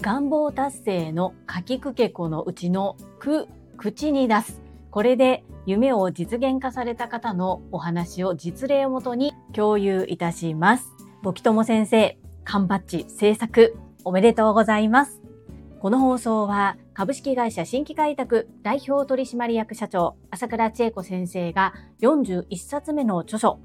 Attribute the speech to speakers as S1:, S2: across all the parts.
S1: 願望達成の書きくけこのうちのく、口に出す。これで夢を実現化された方のお話を実例をもとに共有いたします。ボキトモ先生、缶バッジ制作おめでとうございます。この放送は株式会社新規開拓代表取締役社長朝倉千恵子先生が41冊目の著書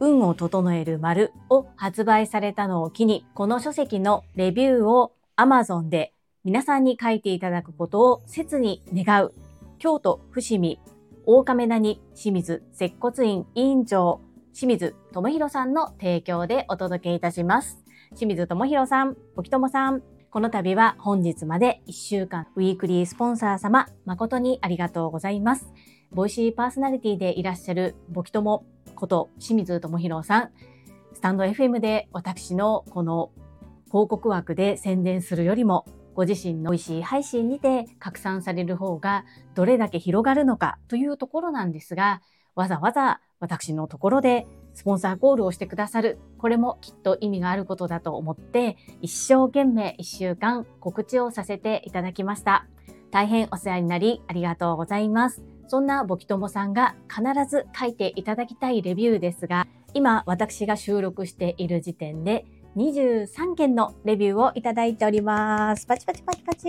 S1: 運を整える丸を発売されたのを機にこの書籍のレビューを Amazon で皆さん。に書いていただくことを切に願う京都伏見大亀谷清水接骨院委員長清水智弘さん。の提供でお届けいたします。清水智弘さん、沖友さん、この度は本日まで1週間ウィークリースポンサー様誠にありがとうございます。ボイシーパーソナリティでいらっしゃるボキ友こと清水智弘さん、スタンド FM で私のこの広告枠で宣伝するよりもご自身の美味しい配信にて拡散される方がどれだけ広がるのかというところなんですが、わざわざ私のところでスポンサーコールをしてくださる。これもきっと意味があることだと思って、一生懸命一週間告知をさせていただきました。大変お世話になりありがとうございます。そんなボキトモさんが必ず書いていただきたいレビューですが、今私が収録している時点で23件のレビューをいただいております。パチパチパチパチ。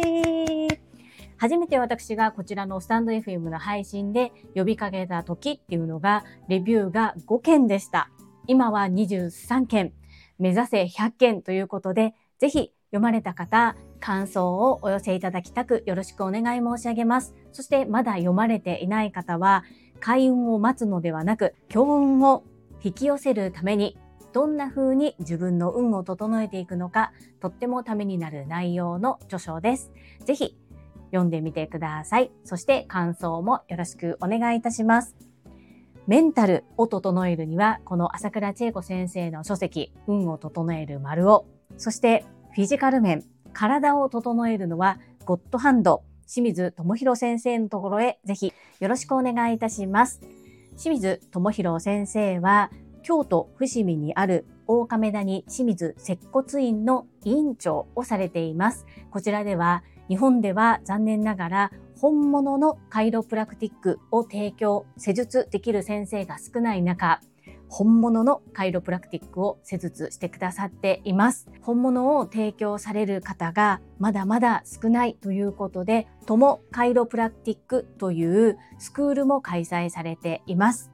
S1: 初めて私がこちらのスタンド FM の配信で呼びかけた時っていうのが、レビューが5件でした。今は23件、目指せ100件ということで、ぜひ読まれた方、感想をお寄せいただきたくよろしくお願い申し上げます。そしてまだ読まれていない方は、開運を待つのではなく、強運を引き寄せるためにどんな風に自分の運を整えていくのか、とってもためになる内容の著書です。ぜひ読んでみてください。そして感想もよろしくお願いいたします。メンタルを整えるには、この朝倉千恵子先生の書籍、運を整える丸を、そしてフィジカル面、体を整えるのは、ゴッドハンド、清水智弘先生のところへぜひよろしくお願いいたします。清水智弘先生は、京都伏見にある大亀谷清水接骨院の委員長をされています。こちらでは日本では残念ながら本物のカイロプラクティックを提供、施術できる先生が少ない中、本物のカイロプラクティックを施術してくださっています。本物を提供される方がまだまだ少ないということで、ともカイロプラクティックというスクールも開催されています。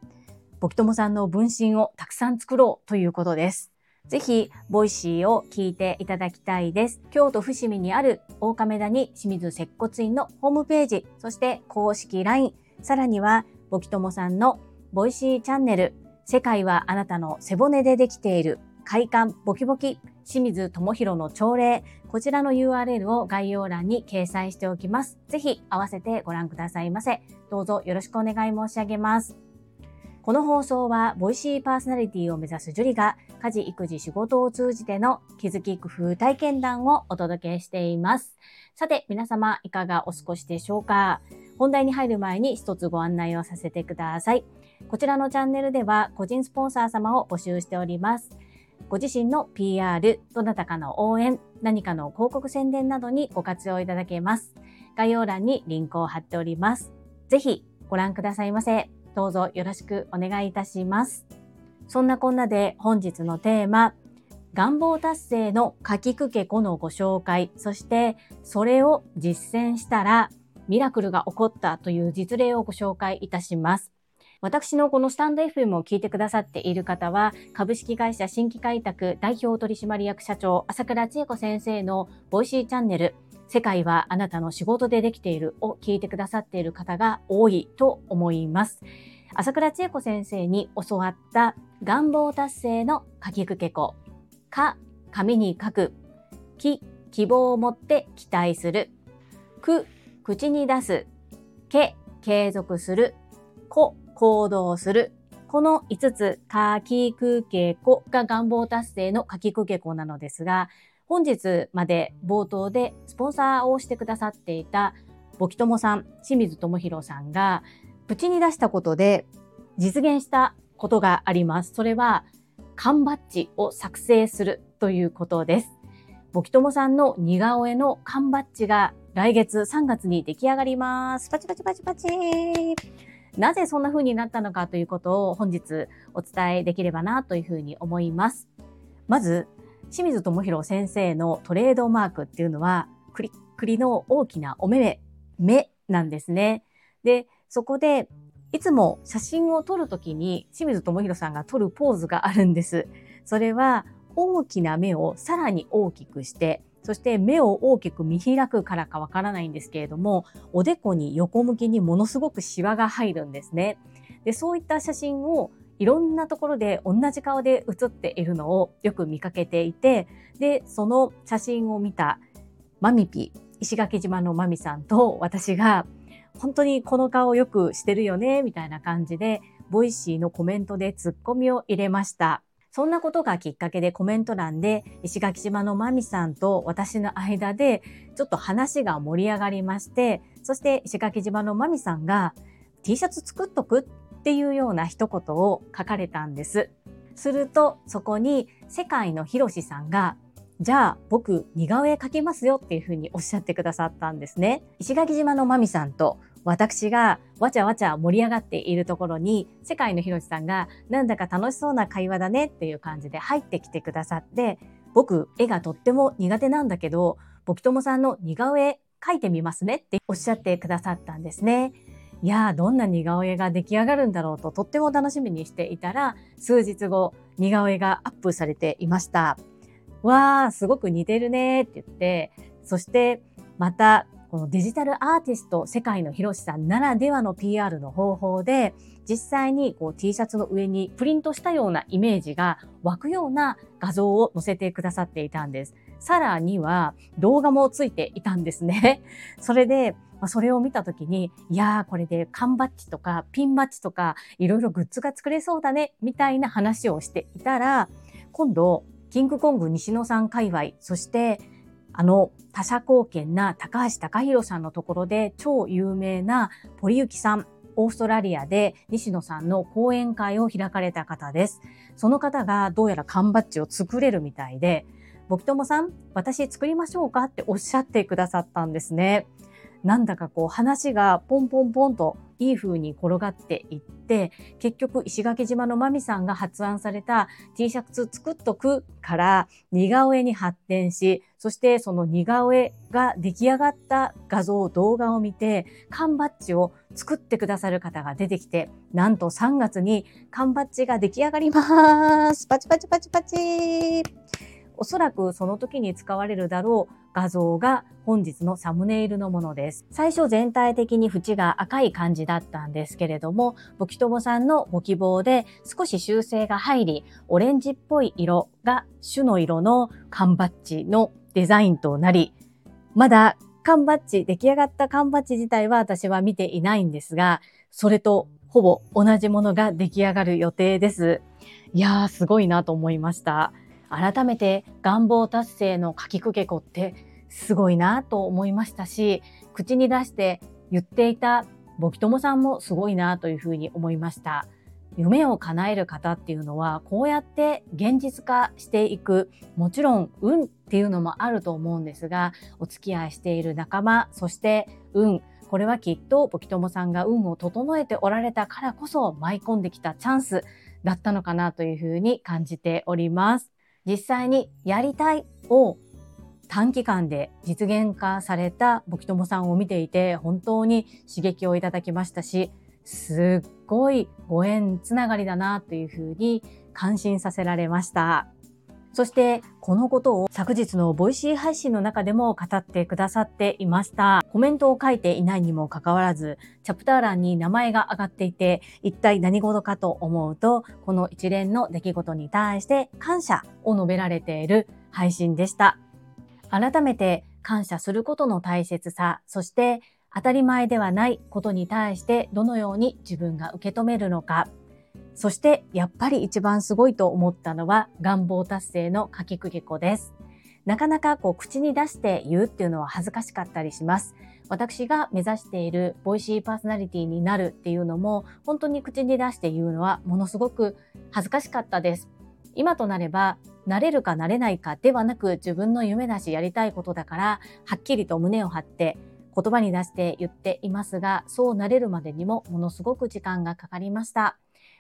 S1: ボキトモさんの分身をたくさん作ろうということです。ぜひ、 Voicy を聞いていただきたいです。京都伏見にある大亀谷清水接骨院のホームページ、そして公式 LINE、さらには、ボキトモさんの Voicy チャンネル、世界はあなたの背骨でできている、快感ボキボキ、清水智弘の朝礼、こちらの URL を概要欄に掲載しておきます。ぜひ合わせてご覧くださいませ。どうぞよろしくお願い申し上げます。この放送は、ボイシーパーソナリティを目指すジュリが、家事、育児、仕事を通じての気づき、工夫、体験談をお届けしています。さて、皆様、いかがお過ごしでしょうか？本題に入る前に一つご案内をさせてください。こちらのチャンネルでは、個人スポンサー様を募集しております。ご自身の PR、どなたかの応援、何かの広告宣伝などにご活用いただけます。概要欄にリンクを貼っております。ぜひご覧くださいませ。どうぞよろしくお願いいたします。そんなこんなで本日のテーマ、願望達成のかきくけこのご紹介、そしてそれを実践したらミラクルが起こったという実例をご紹介いたします。私のこのスタンド FM を聞いてくださっている方は、株式会社新規開拓代表取締役社長、朝倉千恵子先生の Voicy チャンネル、世界はあなたの仕事でできているを聞いてくださっている方が多いと思います。朝倉千恵子先生に教わった願望達成の書きくけこ。か、紙に書く。き、希望を持って期待する。く、口に出す。け、継続する。こ、行動する。この5つ、書きくけこが願望達成の書きくけこなのですが、本日まで冒頭でスポンサーをしてくださっていたボキトモさん、清水智弘さんが、口に出したことで実現したことがあります。それは、缶バッジを作成するということです。ボキトモさんの似顔絵の缶バッジが来月3月に出来上がります。パチパチパチパチなぜそんな風になったのかということを本日お伝えできればなというふうに思います。まず、清水智弘先生のトレードマークっていうのは、クリックリの大きなお目目、目なんですね。で、そこで、いつも写真を撮るときに清水智弘さんが撮るポーズがあるんです。それは大きな目をさらに大きくして、そして目を大きく見開くからかわからないんですけれども、おでこに横向きにものすごくシワが入るんですね。で、そういった写真をいろんなところで同じ顔で写っているのをよく見かけていて、で、その写真を見たマミピ、石垣島のマミさんと私が、本当にこの顔よくしてるよね、みたいな感じで、 Voicy のコメントでツッコミを入れました。そんなことがきっかけでコメント欄で石垣島のマミさんと私の間でちょっと話が盛り上がりまして、そして石垣島のマミさんが T シャツ作っとくっていうような一言を書かれたんです。するとそこに世界のひろしさんがじゃあ僕似顔絵描きますよっていうふうにおっしゃってくださったんですね。石垣島のマミさんと私がわちゃわちゃ盛り上がっているところに世界のひろしさんがなんだか楽しそうな会話だねっていう感じで入ってきてくださって僕絵がとっても苦手なんだけどボキトモさんの似顔絵描いてみますねっておっしゃってくださったんですね。いやどんな似顔絵が出来上がるんだろうととっても楽しみにしていたら数日後似顔絵がアップされていました。わーすごく似てるねって言ってそしてまたこのデジタルアーティスト世界のひろしさんならではの PR の方法で実際にこう T シャツの上にプリントしたようなイメージが湧くような画像を載せてくださっていたんです。さらには動画もついていたんですね。それでまそれを見た時に、いやー、これで缶バッジとかピンバッジとかいろいろグッズが作れそうだね、みたいな話をしていたら、今度、キングコング西野さん界隈、そしてあの他社貢献な高橋隆弘さんのところで超有名な堀幸さん、オーストラリアで西野さんの講演会を開かれた方です。その方がどうやら缶バッジを作れるみたいで、ボキトモさん、私作りましょうか？っておっしゃってくださったんですね。なんだかこう話がポンポンポンといい風に転がっていって、結局石垣島のマミさんが発案された T シャツ作っとくから似顔絵に発展し、そしてその似顔絵が出来上がった画像、動画を見て、缶バッジを作ってくださる方が出てきて、なんと3月に缶バッジが出来上がります。パチパチパチパチ。おそらくその時に使われるだろう画像が本日のサムネイルのものです。最初全体的に縁が赤い感じだったんですけれども、ボキトモさんのご希望で少し修正が入り、オレンジっぽい色が種の色の缶バッジのデザインとなり、まだ缶バッジ、出来上がった缶バッジ自体は私は見ていないんですが、それとほぼ同じものが出来上がる予定です。いやー、すごいなと思いました。改めて願望達成のかきくけこってすごいなと思いましたし、口に出して言っていたボキトモさんもすごいなというふうに思いました。夢を叶える方っていうのはこうやって現実化していくもちろん運っていうのもあると思うんですがお付き合いしている仲間そして運これはきっとボキトモさんが運を整えておられたからこそ舞い込んできたチャンスだったのかなというふうに感じております。実際にやりたいを短期間で実現化されたぼきともさんを見ていて本当に刺激をいただきましたしすっごいご縁つながりだなというふうに感心させられました。そしてこのことを昨日のボイシー配信の中でも語ってくださっていました。コメントを書いていないにもかかわらず、チャプター欄に名前が挙がっていて、一体何事かと思うと、この一連の出来事に対して感謝を述べられている配信でした。改めて感謝することの大切さ、そして当たり前ではないことに対してどのように自分が受け止めるのか、そしてやっぱり一番すごいと思ったのは願望達成の書きくけこです。なかなかこう口に出して言うっていうのは恥ずかしかったりします。私が目指しているボイシーパーソナリティになるっていうのも本当に口に出して言うのはものすごく恥ずかしかったです。今となれば、なれるかなれないかではなく自分の夢だしやりたいことだから、はっきりと胸を張って言葉に出して言っていますが、そうなれるまでにもものすごく時間がかかりました。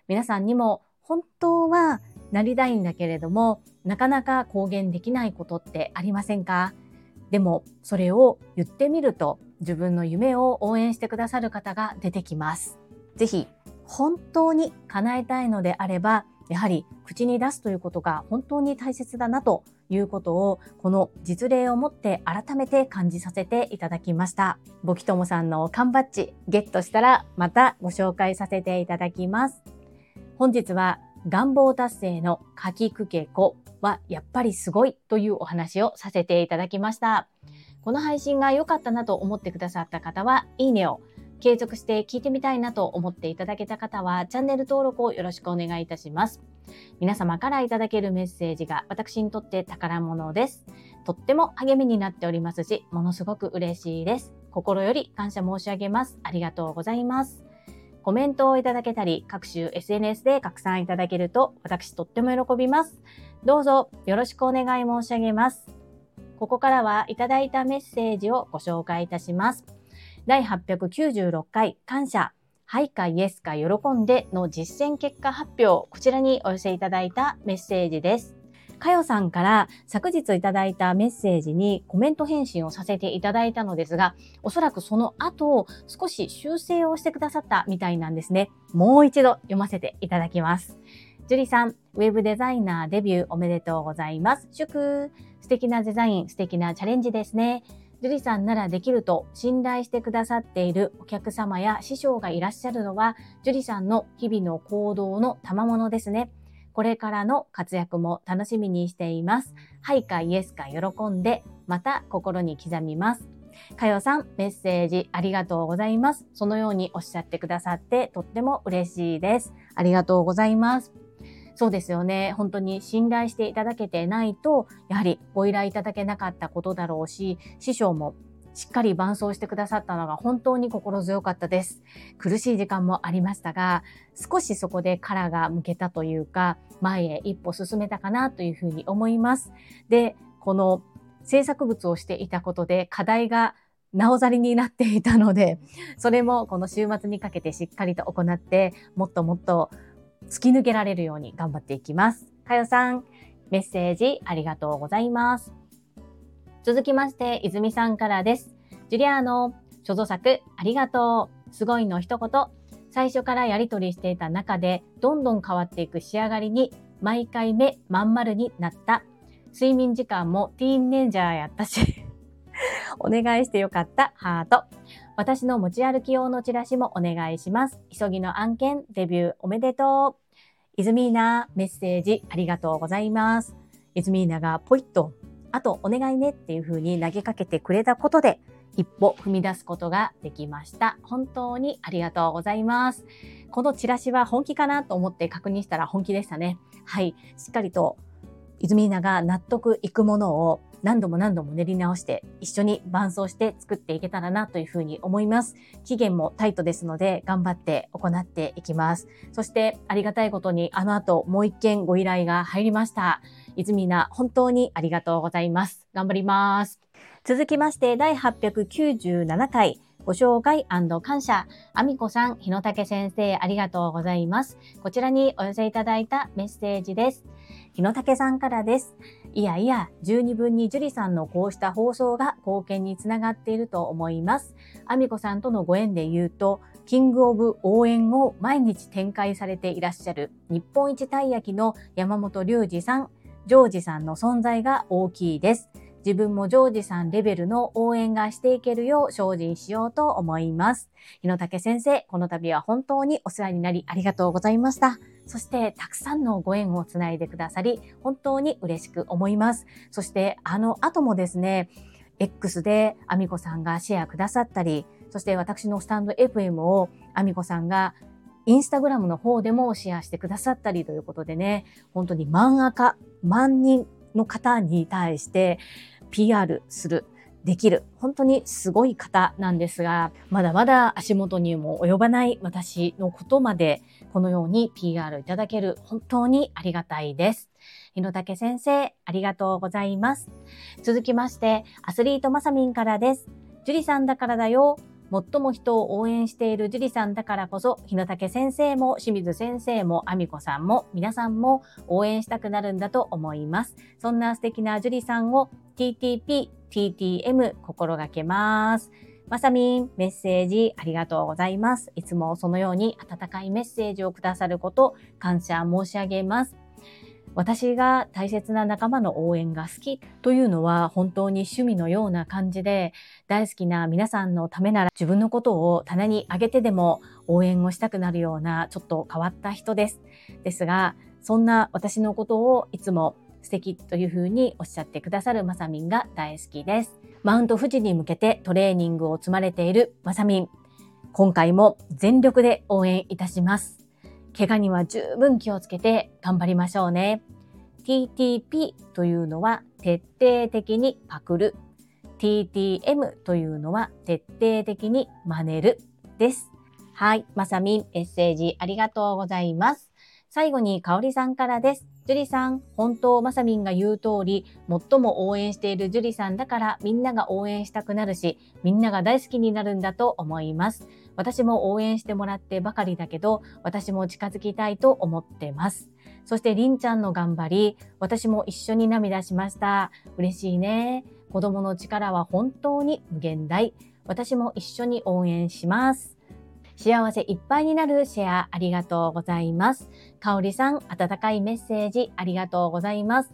S1: 皆さんにも本当はなりたいんだけれども、なかなか公言できないことってありませんか？でも、それを言ってみると、自分の夢を応援してくださる方が出てきます。ぜひ、本当に叶えたいのであれば、やはり口に出すということが本当に大切だなということをこの実例をもって改めて感じさせていただきました。ボキトモさんの缶バッジゲットしたらまたご紹介させていただきます。本日は願望達成のかきくけこはやっぱりすごいというお話をさせていただきました。この配信が良かったなと思ってくださった方はいいねを継続して聞いてみたいなと思っていただけた方は、チャンネル登録をよろしくお願いいたします。皆様からいただけるメッセージが私にとって宝物です。とっても励みになっておりますし、ものすごく嬉しいです。心より感謝申し上げます。ありがとうございます。コメントをいただけたり、各種 SNS で拡散いただけると、私とっても喜びます。どうぞよろしくお願い申し上げます。ここからはいただいたメッセージをご紹介いたします。第896回感謝、はいかイエスか喜んでの実践結果発表、こちらにお寄せいただいたメッセージです。かよさんから昨日いただいたメッセージにコメント返信をさせていただいたのですが、おそらくその後少し修正をしてくださったみたいなんですね。もう一度読ませていただきます。樹里さん、ウェブデザイナーデビューおめでとうございます。祝素敵なデザイン、素敵なチャレンジですね。樹里さんならできると信頼してくださっているお客様や師匠がいらっしゃるのは、樹里さんの日々の行動の賜物ですね。これからの活躍も楽しみにしています。はいかイエスか喜んで、また心に刻みます。かよさん、メッセージありがとうございます。そのようにおっしゃってくださってとっても嬉しいです。ありがとうございます。そうですよね。本当に信頼していただけてないと、やはりご依頼いただけなかったことだろうし、師匠もしっかり伴走してくださったのが本当に心強かったです。苦しい時間もありましたが、少しそこで殻が向けたというか、前へ一歩進めたかなというふうに思います。で、この制作物をしていたことで課題がなおざりになっていたので、それもこの週末にかけてしっかりと行って、もっともっと突き抜けられるように頑張っていきます。かよさん、メッセージありがとうございます。続きまして、泉さんからです。ジュリアーノ、所蔵作ありがとう。すごいの一言。最初からやりとりしていた中で、どんどん変わっていく仕上がりに、毎回目まん丸になった。睡眠時間もティーンネンジャーやったし お願いしてよかった、ハート。私の持ち歩き用のチラシもお願いします。急ぎの案件、デビューおめでとう。イズミーナ、メッセージありがとうございます。イズミーナがポイッと、あとお願いねっていう風に投げかけてくれたことで、一歩踏み出すことができました。本当にありがとうございます。このチラシは本気かなと思って確認したら本気でしたね。はい。しっかりと、イズミーナが納得いくものを何度も何度も練り直して一緒に伴走して作っていけたらなというふうに思います。期限もタイトですので頑張って行っていきます。そしてありがたいことにあの後もう一件ご依頼が入りました。泉な本当にありがとうございます。頑張ります。続きまして第897回ご紹介感謝。あみこさん、日野武先生、ありがとうございます。こちらにお寄せいただいたメッセージです。日野武さんからです。いやいや、十二分に樹里さんのこうした放送が貢献につながっていると思います。あみこさんとのご縁で言うと、キングオブ応援を毎日展開されていらっしゃる日本一たい焼きの山本隆二さん、ジョージさんの存在が大きいです。自分もジョージさんレベルの応援がしていけるよう精進しようと思います。日野武先生、この度は本当にお世話になりありがとうございました。そしてたくさんのご縁をつないでくださり、本当に嬉しく思います。そしてあの後もですね、X でアミコさんがシェアくださったり、そして私のスタンド FM をアミコさんがインスタグラムの方でもシェアしてくださったりということでね、本当に漫画家、万人の方に対して PR するできる、本当にすごい方なんですが、まだまだ足元にも及ばない私のことまで、このように PR いただける、本当にありがたいです。日野武先生、ありがとうございます。続きまして、アスリートまさみんからです。樹里さんだからだよ。最も人を応援している樹里さんだからこそ、日野武先生も清水先生もあみこさんも皆さんも応援したくなるんだと思います。そんな素敵な樹里さんを TTP、TTM 心がけます。まさみん、メッセージありがとうございます。いつもそのように温かいメッセージをくださること、感謝申し上げます。私が大切な仲間の応援が好きというのは本当に趣味のような感じで大好きな皆さんのためなら自分のことを棚に上げてでも応援をしたくなるようなちょっと変わった人です。ですがそんな私のことをいつも素敵というふうにおっしゃってくださるまさみんが大好きです。マウント富士に向けてトレーニングを積まれているまさみん。今回も全力で応援いたします。怪我には十分気をつけて頑張りましょうね。TTP というのは徹底的にパクる。TTM というのは徹底的に真似るです。はい。まさみん、メッセージありがとうございます。最後に、かおりさんからです。ジュリさん、本当、まさみんが言う通り、最も応援しているジュリさんだから、みんなが応援したくなるし、みんなが大好きになるんだと思います。私も応援してもらってばかりだけど、私も近づきたいと思ってます。そしてりんちゃんの頑張り、私も一緒に涙しました。嬉しいね。子供の力は本当に無限大。私も一緒に応援します。幸せいっぱいになるシェアありがとうございます。かおりさん、温かいメッセージありがとうございます。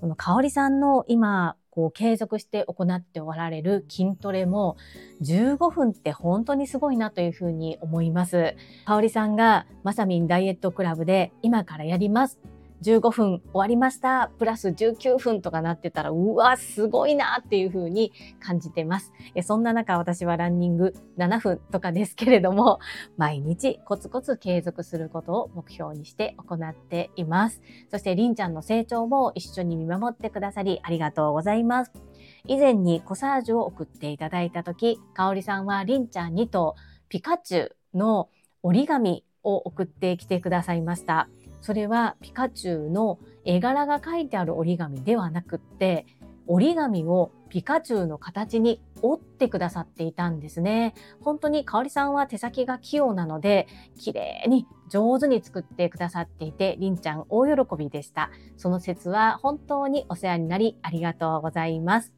S1: このかおりさんの今、こう継続して行っておられる筋トレも15分って本当にすごいなというふうに思います。かおりさんがまさみんダイエットクラブで今からやります15分終わりました。プラス19分とかなってたら、うわ、すごいなっていう風に感じてます。そんな中、私はランニング7分とかですけれども、毎日コツコツ継続することを目標にして行っています。そして、りんちゃんの成長も一緒に見守ってくださり、ありがとうございます。以前にコサージュを送っていただいたとき、かおりさんはりんちゃんにとピカチュウの折り紙を送ってきてくださいました。それはピカチュウの絵柄が書いてある折り紙ではなくって折り紙をピカチュウの形に折ってくださっていたんですね。本当に香里さんは手先が器用なので、綺麗に上手に作ってくださっていて、りんちゃん大喜びでした。その説は本当にお世話になりありがとうございます。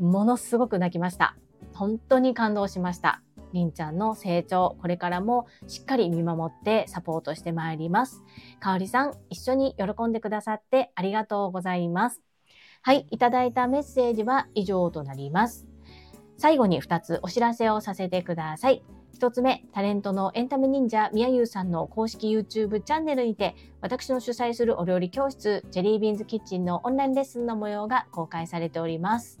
S1: ものすごく泣きました。本当に感動しました。りんちゃんの成長、これからもしっかり見守ってサポートしてまいります。かおりさん、一緒に喜んでくださってありがとうございます。はい、いただいたメッセージは以上となります。最後に2つお知らせをさせてください。1つ目、タレントのエンタメ忍者みやゆうさんの公式 YouTube チャンネルにて、私の主催するお料理教室、ジェリービーンズキッチンのオンラインレッスンの模様が公開されております。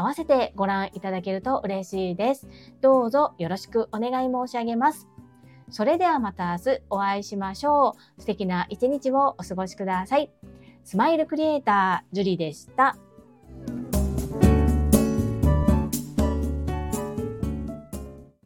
S1: 合わせてご覧いただけると嬉しいです。どうぞよろしくお願い申し上げます。それではまた明日お会いしましょう。素敵な一日をお過ごしください。スマイルクリエイター、ジュリでした。